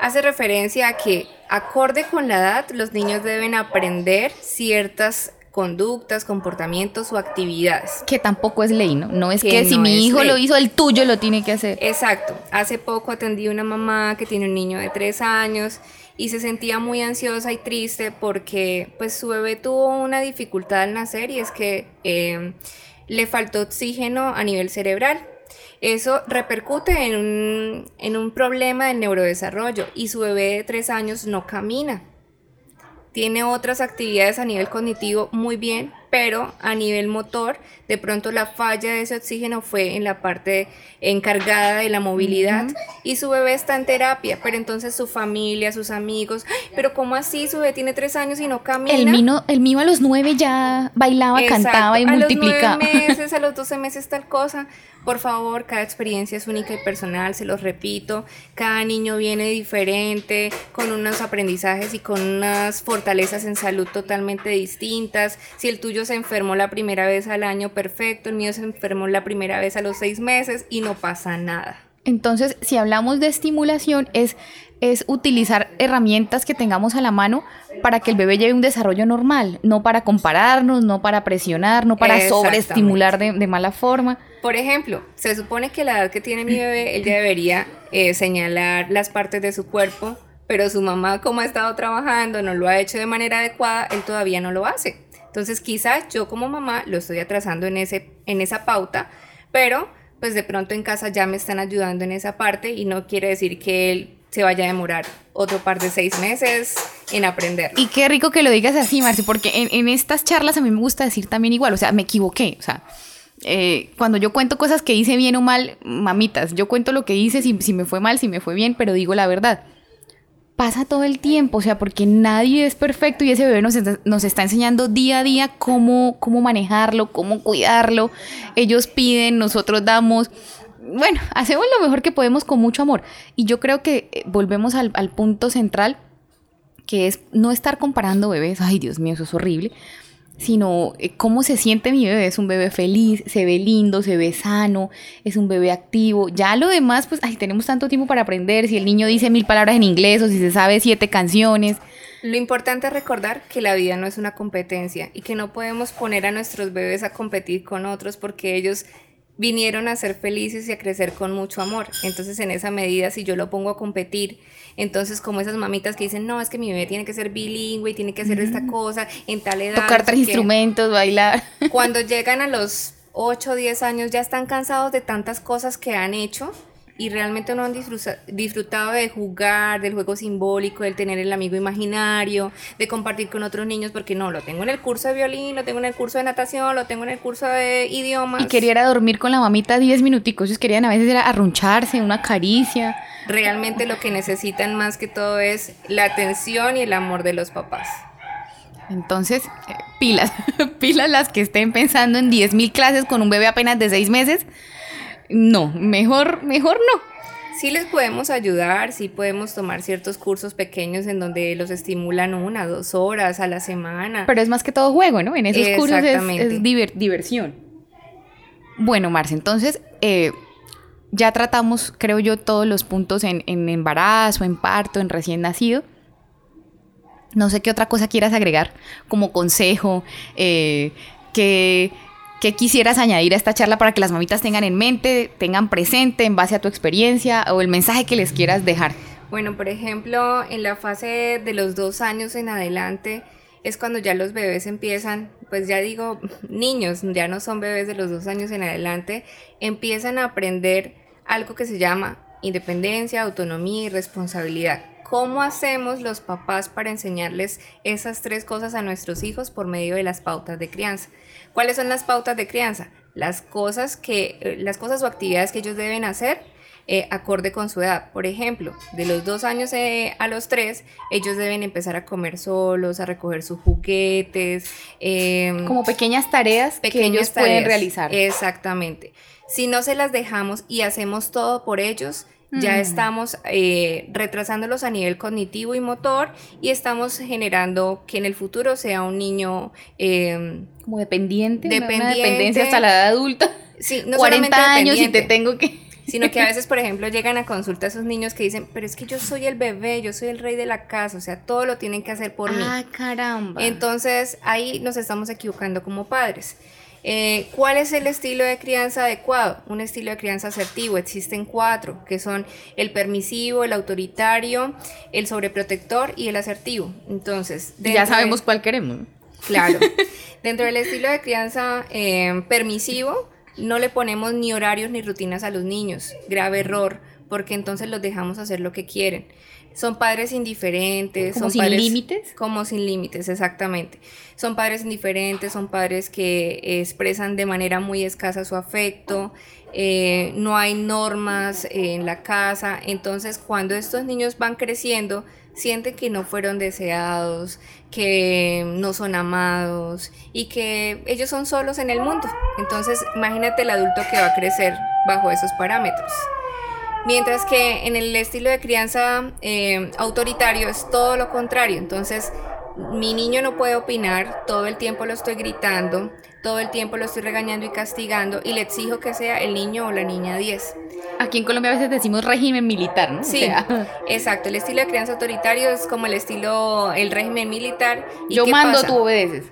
hace referencia a que, acorde con la edad, los niños deben aprender ciertas conductas, comportamientos o actividades.
Que tampoco es ley, ¿no? No es que,
Que
si mi hijo
ley.
lo hizo, el tuyo lo tiene que hacer.
Exacto. Hace poco atendí a una mamá que tiene un niño de tres años y se sentía muy ansiosa y triste porque pues su bebé tuvo una dificultad al nacer y es que eh, le faltó oxígeno a nivel cerebral. Eso repercute en un, en un problema del neurodesarrollo y su bebé de tres años no camina. Tiene otras actividades a nivel cognitivo muy bien, pero a nivel motor, de pronto la falla de ese oxígeno fue en la parte encargada de la movilidad y su bebé está en terapia, pero entonces su familia, sus amigos, "Ay, pero ¿cómo así? Su bebé tiene tres años y no camina.
El, mino, el mío a los nueve ya bailaba,
Exacto,
cantaba y
a
multiplicaba.
los nueve meses, a los 12 meses tal cosa. Por favor, cada experiencia es única y personal, se los repito. Cada niño viene diferente, con unos aprendizajes y con unas fortalezas en salud totalmente distintas. Si el tuyo se enfermó la primera vez al año, perfecto. El mío se enfermó la primera vez a los seis meses y no pasa nada.
Entonces, si hablamos de estimulación, es, es utilizar herramientas que tengamos a la mano para que el bebé lleve un desarrollo normal, no para compararnos, no para presionar, no para sobreestimular de, de mala forma.
Por ejemplo, se supone que la edad que tiene mi bebé, él ya debería eh, señalar las partes de su cuerpo, pero su mamá, como ha estado trabajando, no lo ha hecho de manera adecuada, él todavía no lo hace. Entonces, quizás yo como mamá lo estoy atrasando en, ese, en esa pauta, pero pues de pronto en casa ya me están ayudando en esa parte y no quiere decir que él se vaya a demorar otro par de seis meses en aprender.
Y qué rico que lo digas así, Marci, porque en, en estas charlas a mí me gusta decir también igual, o sea, me equivoqué, o sea, eh, cuando yo cuento cosas que hice bien o mal, mamitas, yo cuento lo que hice, si, si me fue mal, si me fue bien, pero digo la verdad. Pasa todo el tiempo, o sea, porque nadie es perfecto y ese bebé nos nos está enseñando día a día cómo, cómo manejarlo, cómo cuidarlo. Ellos piden, nosotros damos. Bueno, hacemos lo mejor que podemos con mucho amor. Y yo creo que eh, volvemos al, al punto central que es no estar comparando bebés, ay Dios mío, eso es horrible, sino eh, cómo se siente mi bebé, es un bebé feliz, se ve lindo, se ve sano, es un bebé activo, ya lo demás, pues, ay, tenemos tanto tiempo para aprender, si el niño dice mil palabras en inglés o si se sabe siete canciones,
Lo importante es recordar que la vida no es una competencia y que no podemos poner a nuestros bebés a competir con otros porque ellos vinieron a ser felices y a crecer con mucho amor. Entonces, en esa medida, si yo lo pongo a competir, entonces como esas mamitas que dicen, no, es que mi bebé tiene que ser bilingüe y tiene que hacer esta cosa en tal edad.
tocar tres
qué".
instrumentos, bailar.
Cuando llegan a los 8 o 10 años ya están cansados de tantas cosas que han hecho y realmente no han disfruta- disfrutado de jugar, del juego simbólico, del tener el amigo imaginario, de compartir con otros niños, porque no, lo tengo en el curso de violín, lo tengo en el curso de natación, lo tengo en el curso de idiomas.
Y quería ir a dormir con la mamita 10 minuticos, ellos querían a veces era arruncharse, una caricia.
Realmente lo que necesitan más que todo es la atención y el amor de los papás.
Entonces, eh, pilas, pilas las que estén pensando en 10.000 clases con un bebé apenas de 6 meses. No, mejor, mejor no.
Sí les podemos ayudar, sí podemos tomar ciertos cursos pequeños en donde los estimulan una, dos horas a la semana.
Pero es más que todo juego, ¿no? En esos cursos es,
Exactamente.
es diver- diversión. Bueno, Marce, entonces eh, ya tratamos, creo yo, todos los puntos en, en embarazo, en parto, en recién nacido. No sé qué otra cosa quieras agregar como consejo, eh, que, que quisieras añadir a esta charla para que las mamitas tengan en mente, tengan presente en base a tu experiencia o el mensaje que les quieras dejar.
Bueno, por ejemplo, en la fase de los dos años en adelante es cuando ya los bebés empiezan, pues ya digo, niños, ya no son bebés de los dos años en adelante, empiezan a aprender algo que se llama independencia, autonomía y responsabilidad. ¿Cómo hacemos los papás para enseñarles esas tres cosas a nuestros hijos por medio de las pautas de crianza? ¿Cuáles son las pautas de crianza? Las cosas que, eh, las cosas o actividades que ellos deben hacer eh, acorde con su edad. Por ejemplo, de los dos años eh, a los tres, ellos deben empezar a comer solos, a recoger sus juguetes, em,
Como pequeñas tareas que ellos pueden
tareas.
realizar.
Exactamente. Si no se las dejamos y hacemos todo por ellos, ya
Mm.
estamos eh, retrasándolos a nivel cognitivo y motor y estamos generando que en el futuro sea un niño, em,
como dependiente, una dependencia hasta la edad adulta.
sí, no
40
solamente
años y te tengo que...
Sino que a veces, por ejemplo, llegan a consulta esos niños que dicen, pero es que yo soy el bebé, yo soy el rey de la casa, o sea, todo lo tienen que hacer por mí.
Ah, caramba.
Entonces ahí nos estamos equivocando como padres. Eh, ¿Cuál es el estilo de crianza adecuado? Un estilo de crianza asertivo. Existen cuatro, que son el permisivo, el autoritario, el sobreprotector y el asertivo. Entonces,
ya
de-
sabemos cuál queremos.
Claro. Dentro del estilo de crianza eh, permisivo, no le ponemos ni horarios ni rutinas a los niños. Grave error. porque entonces los dejamos hacer lo que quieren. Son padres indiferentes,
Como
son
sin
padres
límites.
como sin límites, exactamente. Son padres indiferentes, son padres que expresan de manera muy escasa su afecto, eh, no hay normas en la casa, entonces cuando estos niños van creciendo, sienten que no fueron deseados, que no son amados y que ellos son solos en el mundo. Entonces imagínate el adulto que va a crecer bajo esos parámetros. Mientras que en el estilo de crianza eh, autoritario es todo lo contrario. Entonces, mi niño no puede opinar, todo el tiempo lo estoy gritando, todo el tiempo lo estoy regañando y castigando y le exijo que sea el niño o la niña 10.
Aquí en Colombia a veces decimos régimen militar, ¿no? O
Sí,
sea,
exacto. El estilo de crianza autoritario es como el estilo, el régimen militar. ¿Y
yo mando,
pasa?
tú obedeces.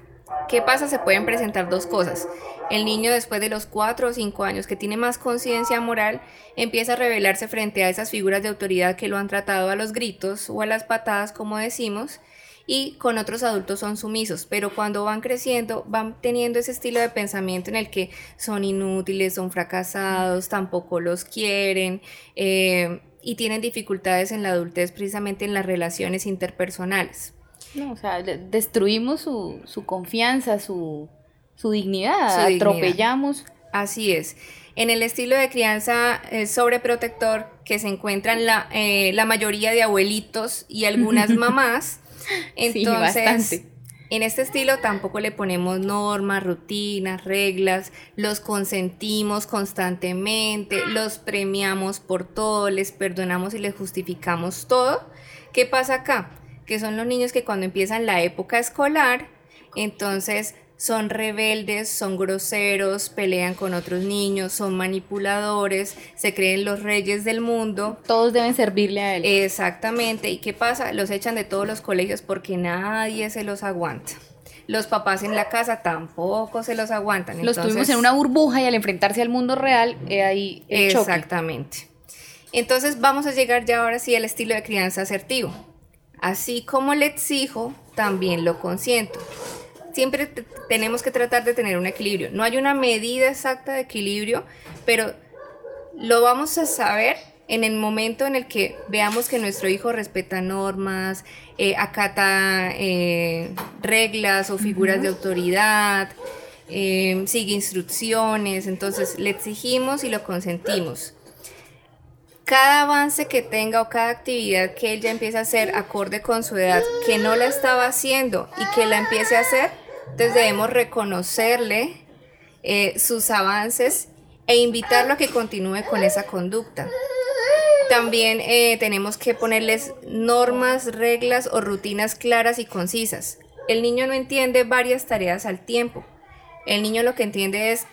¿Qué pasa? Se pueden presentar dos cosas. El niño después de los 4 o 5 años que tiene más conciencia moral empieza a rebelarse frente a esas figuras de autoridad que lo han tratado a los gritos o a las patadas, como decimos, y con otros adultos son sumisos, pero cuando van creciendo van teniendo ese estilo de pensamiento en el que son inútiles, son fracasados, tampoco los quieren eh, y tienen dificultades en la adultez precisamente en las relaciones interpersonales.
No, o sea, de- destruimos su, su confianza, su, su dignidad,
Su dignidad.
atropellamos.
Así es. En el estilo de crianza eh, sobreprotector que se encuentran la, eh, la mayoría de abuelitos y algunas mamás, entonces en este estilo tampoco le ponemos normas, rutinas, reglas, los consentimos constantemente, los premiamos por todo, les perdonamos y les justificamos todo. ¿Qué pasa acá? Que son los niños que cuando empiezan la época escolar, entonces son rebeldes, son groseros, pelean con otros niños, son manipuladores, se creen los reyes del mundo.
Todos deben servirle a él.
Exactamente. ¿Y qué pasa? Los echan de todos los colegios porque nadie se los aguanta. Los papás en la casa tampoco se los aguantan.
Los tuvimos en una burbuja y al enfrentarse al mundo real, he ahí el choque.
Exactamente. Entonces vamos a llegar ya ahora sí al estilo de crianza asertivo. Así como le exijo, también lo consiento. Siempre te- tenemos que tratar de tener un equilibrio. No hay una medida exacta de equilibrio, pero lo vamos a saber en el momento en el que veamos que nuestro hijo respeta normas, eh, acata eh, reglas o figuras de autoridad, eh, sigue instrucciones, entonces le exigimos y lo consentimos. Cada avance que tenga o cada actividad que él ya empiece a hacer acorde con su edad, que no la estaba haciendo y que la empiece a hacer, entonces debemos reconocerle eh, sus avances e invitarlo a que continúe con esa conducta. También eh, tenemos que ponerles normas, reglas o rutinas claras y concisas. El niño no entiende varias tareas al tiempo. El niño lo que entiende es,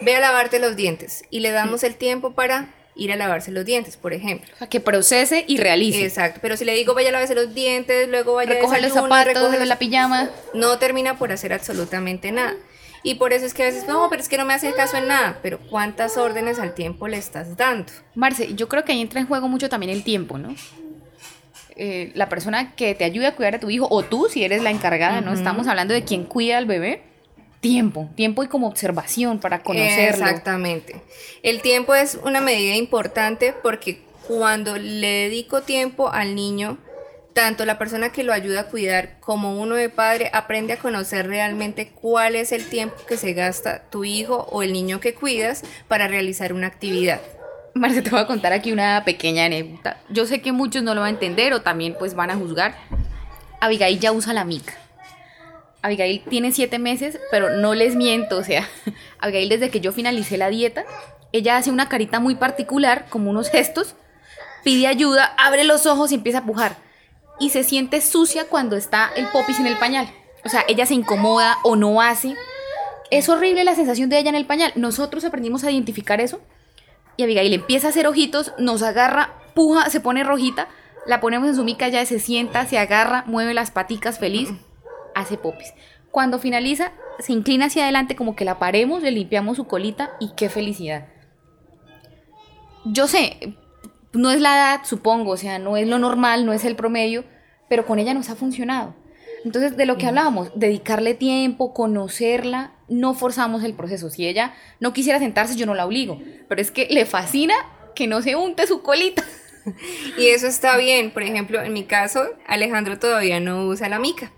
ve a lavarte los dientes y le damos el tiempo para ir a lavarse los dientes, por ejemplo.
O sea, que procese y realice.
Exacto, pero si le digo vaya a lavarse los dientes, luego vaya
Recoge
a
los zapatos,
recoge los-
la pijama.
no termina por hacer absolutamente nada. Y por eso es que a veces, no, pero es que no me hace caso en nada. Pero ¿cuántas órdenes al tiempo le estás dando?
Marce, yo creo que ahí entra en juego mucho también el tiempo, ¿no? Eh, la persona que te ayude a cuidar a tu hijo, o tú si eres la encargada, ¿no? Estamos hablando de quien cuida al bebé. Tiempo, tiempo y como observación para conocerlo.
Exactamente. El tiempo es una medida importante porque cuando le dedico tiempo al niño, tanto la persona que lo ayuda a cuidar como uno de padre aprende a conocer realmente cuál es el tiempo que se gasta tu hijo o el niño que cuidas para realizar una actividad.
Marce, te voy a contar aquí una pequeña anécdota. Yo sé que muchos no lo van a entender o también pues van a juzgar. Abigail ya usa la mica. Abigail tiene siete meses, pero no les miento, o sea, Abigail desde que yo finalicé la dieta, ella hace una carita muy particular, como unos gestos, pide ayuda, abre los ojos y empieza a pujar. Y se siente sucia cuando está el popis en el pañal. O sea, ella se incomoda o no hace. Es horrible la sensación de ella en el pañal. Nosotros aprendimos a identificar eso y Abigail empieza a hacer ojitos, nos agarra, puja, se pone rojita, la ponemos en su mica, ya se sienta, se agarra, mueve las paticas feliz, hace popis. Cuando finaliza, se inclina hacia adelante como que la paremos, le limpiamos su colita y qué felicidad. Yo sé, no es la edad, supongo, o sea, no es lo normal, no es el promedio, pero con ella nos ha funcionado. Entonces, de lo que hablábamos, dedicarle tiempo, conocerla, no forzamos el proceso. Si ella no quisiera sentarse, yo no la obligo, pero es que le fascina que no se unte su colita.
Y eso está bien. Por ejemplo, en mi caso, Alejandro todavía no usa la mica.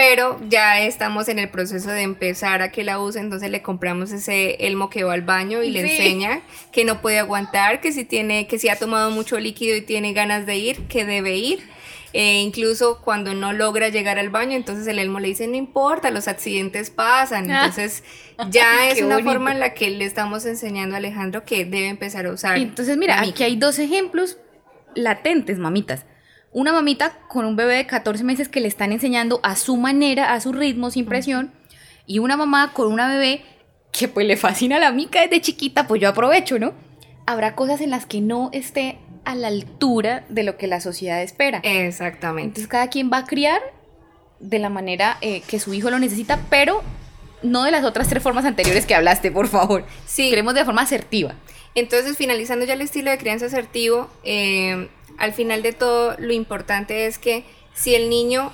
Pero ya estamos en el proceso de empezar a que la use, entonces le compramos ese elmo que va al baño y le
Sí.
enseña que no puede aguantar, que si tiene, que si ha tomado mucho líquido y tiene ganas de ir, que debe ir. Eh, incluso cuando no logra llegar al baño, entonces el elmo le dice, no importa, los accidentes pasan.
Ah.
Entonces ya es una
bonito.
forma en la que le estamos enseñando a Alejandro que debe empezar a usar.
Entonces, mira, aquí hay dos ejemplos latentes, mamitas. Una mamita con un bebé de 14 meses que le están enseñando a su manera, a su ritmo, sin presión. Y una mamá con una bebé que pues le fascina la mica desde chiquita, pues yo aprovecho, ¿no? Habrá cosas en las que no esté a la altura de lo que la sociedad espera.
Exactamente.
Entonces cada quien va a criar de la manera eh, que su hijo lo necesita, pero no de las otras tres formas anteriores que hablaste, por favor.
Sí.
Queremos de forma asertiva.
Entonces, finalizando ya el estilo de crianza asertivo, eh, al final de todo, lo importante es que si el niño,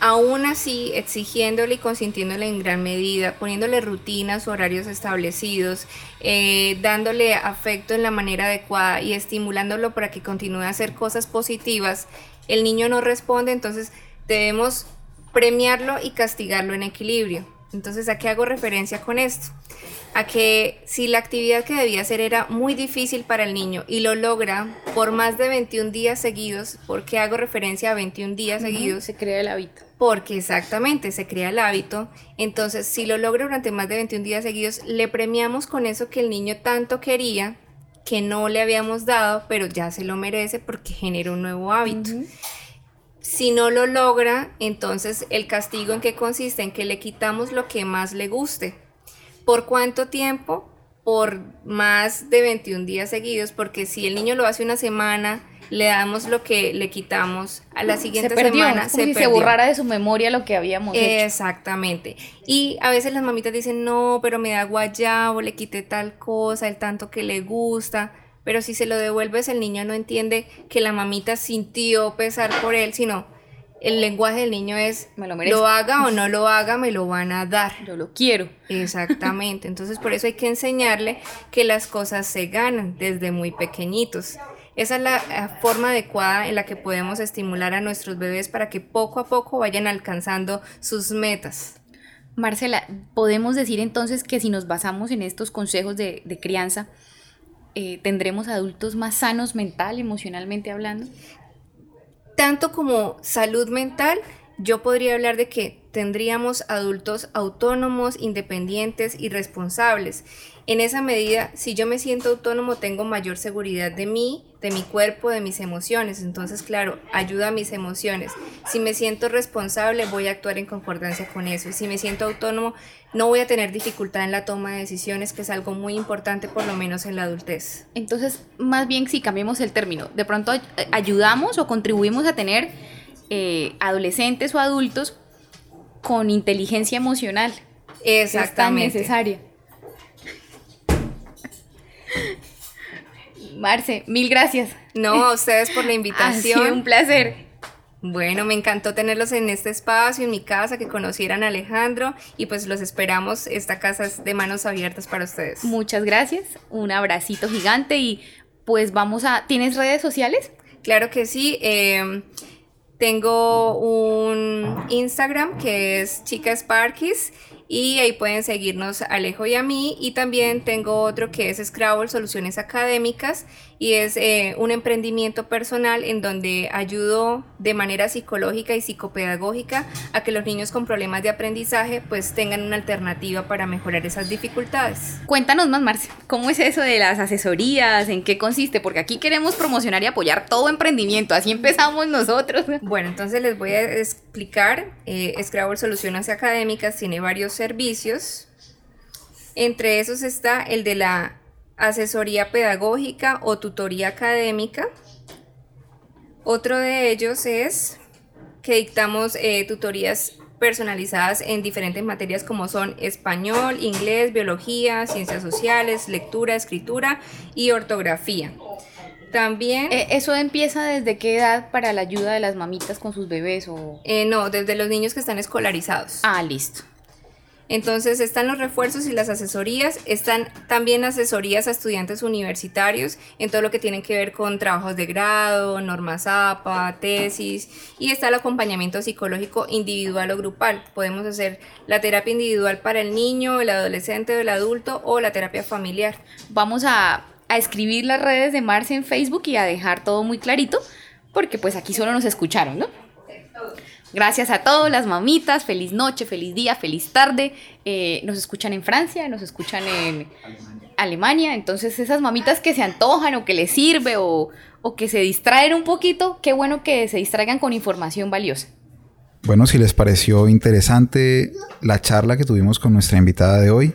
aún así, exigiéndole y consintiéndole en gran medida, poniéndole rutinas, horarios establecidos, eh, dándole afecto en la manera adecuada y estimulándolo para que continúe a hacer cosas positivas, el niño no responde, entonces debemos premiarlo y castigarlo en equilibrio. Entonces, ¿a qué hago referencia con esto? A que si la actividad que debía hacer era muy difícil para el niño y lo logra por más de 21 días seguidos, ¿por qué hago referencia a 21 días seguidos?
Se crea el hábito.
Porque exactamente se crea el hábito. Entonces, si lo logra durante más de 21 días seguidos, le premiamos con eso que el niño tanto quería, que no le habíamos dado, pero ya se lo merece porque genera un nuevo hábito. Si no lo logra, entonces el castigo en qué consiste? En que le quitamos lo que más le guste. ¿Por cuánto tiempo? Por más de 21 días seguidos, porque si el niño lo hace una semana, le damos lo que le quitamos a la siguiente
se perdió,
semana,
es como si se
perdió.
borrara de su memoria lo que habíamos hecho.
Exactamente. Y a veces las mamitas dicen, no, pero me da guayabo, le quité tal cosa, el tanto que le gusta. Pero si se lo devuelves, el niño no entiende que la mamita sintió pesar por él, sino el lenguaje del niño es,
Me lo merezco.
lo haga o no lo haga, me lo van a dar.
Yo lo quiero.
Exactamente. Entonces, por eso hay que enseñarle que las cosas se ganan desde muy pequeñitos. Esa es la forma adecuada en la que podemos estimular a nuestros bebés para que poco a poco vayan alcanzando sus metas.
Marcela, podemos decir entonces que si nos basamos en estos consejos de, de crianza, eh, tendremos adultos más sanos mental, emocionalmente hablando.
Tanto como salud mental, yo podría hablar de que tendríamos adultos autónomos, independientes y responsables. En esa medida, si yo me siento autónomo, tengo mayor seguridad de mí, de mi cuerpo, de mis emociones. Entonces, claro, ayuda a mis emociones. Si me siento responsable, voy a actuar en concordancia con eso. Y si me siento autónomo, no voy a tener dificultad en la toma de decisiones, que es algo muy importante, por lo menos en la adultez.
Entonces, más bien si cambiemos el término, de pronto ay- ayudamos o contribuimos a tener eh, adolescentes o adultos con inteligencia emocional. que es tan
Exactamente.
necesaria. Marce, mil gracias.
No, a ustedes por la
Ha
invitación.
sido un placer.
Bueno, me encantó tenerlos en este espacio, en mi casa, que conocieran a Alejandro y pues los esperamos. Esta casa es de manos abiertas para ustedes.
Muchas gracias. Un abracito gigante y pues vamos a... ¿Tienes redes sociales?
Claro que sí. eh, tengo un Instagram que es Chica Sparkies y ahí pueden seguirnos Alejo y a mí. Y también tengo otro que es Scrabble Soluciones Académicas y es eh, un emprendimiento personal en donde ayudo de manera psicológica y psicopedagógica a que los niños con problemas de aprendizaje pues tengan una alternativa para mejorar esas dificultades.
Cuéntanos más, Marce. ¿Cómo es eso de las asesorías? ¿En qué consiste? Porque aquí queremos promocionar y apoyar todo emprendimiento. Así empezamos nosotros.
Bueno, entonces les voy a explicar. Eh, Scrabble Soluciones Académicas tiene varios servicios. Entre esos está el de la asesoría pedagógica o tutoría académica. Otro de ellos es que dictamos eh, tutorías personalizadas en diferentes materias como son español, inglés, biología, ciencias sociales, lectura, escritura y ortografía. También...
Eh, ¿Eso empieza desde qué edad para la ayuda de las mamitas con sus bebés? O...
Eh, no, desde los niños que están escolarizados.
Ah, listo.
Entonces están los refuerzos y las asesorías, están también asesorías a estudiantes universitarios en todo lo que tiene que ver con trabajos de grado, normas APA, tesis y está el acompañamiento psicológico individual o grupal. Podemos hacer la terapia individual para el niño, el adolescente o el adulto o la terapia familiar.
Vamos a, a escribir las redes de Marce en Facebook y a dejar todo muy clarito porque pues aquí solo nos escucharon, ¿no? Gracias a todos, las mamitas, feliz noche, feliz día, feliz tarde. Eh, nos escuchan en Francia, nos escuchan en Alemania. Entonces esas mamitas que se antojan o que les sirve o, o que se distraen un poquito, qué bueno que se distraigan con información valiosa.
Bueno, si les pareció interesante la charla que tuvimos con nuestra invitada de hoy,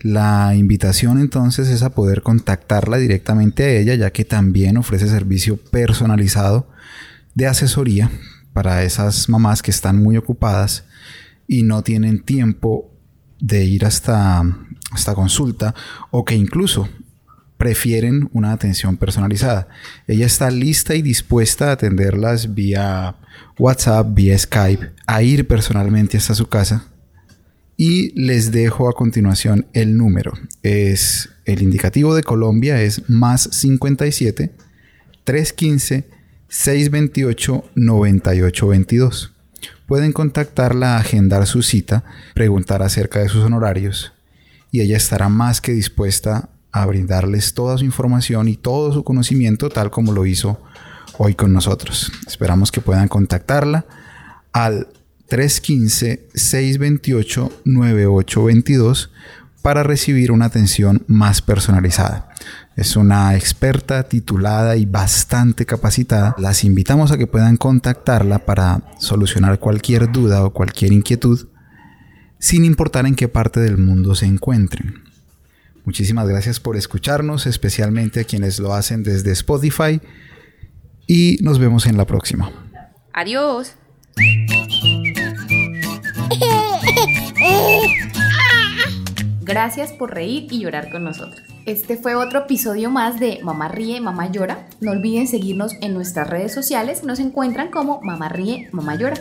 la invitación entonces es a poder contactarla directamente a ella, ya que también ofrece servicio personalizado de asesoría para esas mamás que están muy ocupadas y no tienen tiempo de ir hasta, esta consulta o que incluso prefieren una atención personalizada. Ella está lista y dispuesta a atenderlas vía WhatsApp, vía Skype, a ir personalmente hasta su casa. Y les dejo a continuación el número. Es el indicativo de Colombia es más 57 315 628-9822. Pueden contactarla, agendar su cita, preguntar acerca de sus honorarios y ella estará más que dispuesta a brindarles toda su información y todo su conocimiento tal como lo hizo hoy con nosotros. Esperamos que puedan contactarla al 315-628-9822 para recibir una atención más personalizada. Es una experta titulada y bastante capacitada. Las invitamos a que puedan contactarla para solucionar cualquier duda o cualquier inquietud, sin importar en qué parte del mundo se encuentren. Muchísimas gracias por escucharnos, especialmente a quienes lo hacen desde Spotify, y nos vemos en la próxima.
Adiós. Gracias por reír y llorar con nosotros. Este fue otro episodio más de Mamá Ríe, Mamá Llora. No olviden seguirnos en nuestras redes sociales. Nos encuentran como Mamá Ríe, Mamá Llora.